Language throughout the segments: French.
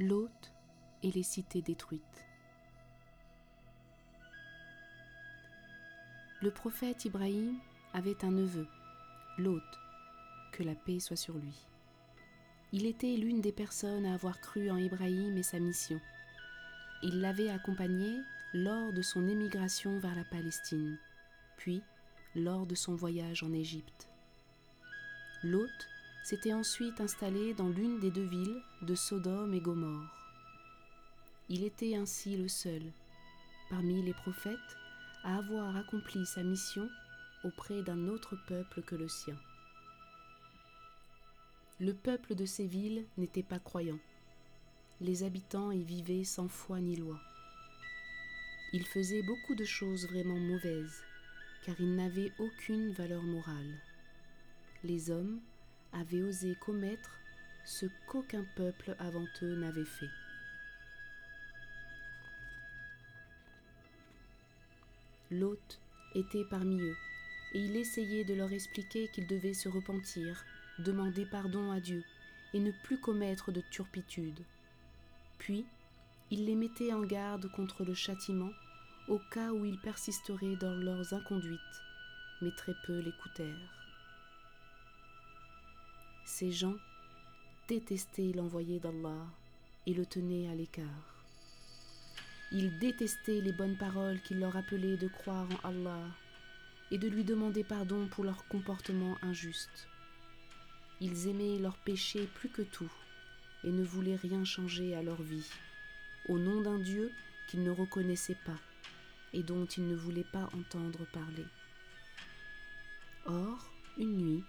L'hôte et les cités détruites. Le prophète Ibrahim avait un neveu, l'hôte, que la paix soit sur lui. Il était l'une des personnes à avoir cru en Ibrahim et sa mission. Il l'avait accompagné lors de son émigration vers la Palestine, puis lors de son voyage en Égypte. L'hôte s'était ensuite installé dans l'une des deux villes de Sodome et Gomorre. Il était ainsi le seul, parmi les prophètes, à avoir accompli sa mission auprès d'un autre peuple que le sien. Le peuple de ces villes n'était pas croyant. Les habitants y vivaient sans foi ni loi. Ils faisaient beaucoup de choses vraiment mauvaises, car ils n'avaient aucune valeur morale. Les hommes avaient osé commettre ce qu'aucun peuple avant eux n'avait fait. L'hôte était parmi eux, et il essayait de leur expliquer qu'ils devaient se repentir, demander pardon à Dieu, et ne plus commettre de turpitude. Puis, il les mettait en garde contre le châtiment au cas où ils persisteraient dans leurs inconduites, mais très peu l'écoutèrent. Ces gens détestaient l'envoyé d'Allah et le tenaient à l'écart. Ils détestaient les bonnes paroles qu'il leur appelait de croire en Allah et de lui demander pardon pour leur comportement injuste. Ils aimaient leurs péchés plus que tout et ne voulaient rien changer à leur vie, au nom d'un Dieu qu'ils ne reconnaissaient pas et dont ils ne voulaient pas entendre parler. Or, une nuit,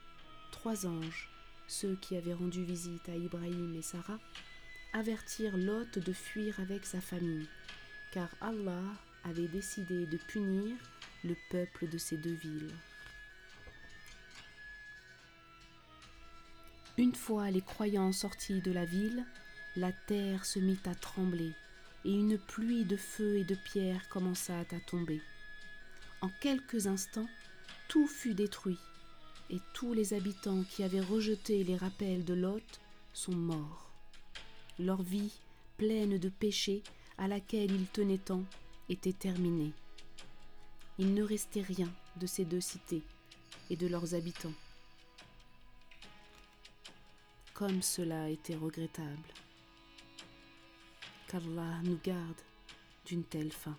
trois anges, ceux qui avaient rendu visite à Ibrahim et Sarah, avertirent Lot de fuir avec sa famille car Allah avait décidé de punir le peuple de ces deux villes. Une fois les croyants sortis de la ville, la terre se mit à trembler et une pluie de feu et de pierres commença à tomber. En quelques instants, tout fut détruit et tous les habitants qui avaient rejeté les rappels de Lot sont morts. Leur vie, pleine de péchés, à laquelle ils tenaient tant était terminée. Il ne restait rien de ces deux cités et de leurs habitants. Comme cela était regrettable. Qu'Allah nous garde d'une telle fin.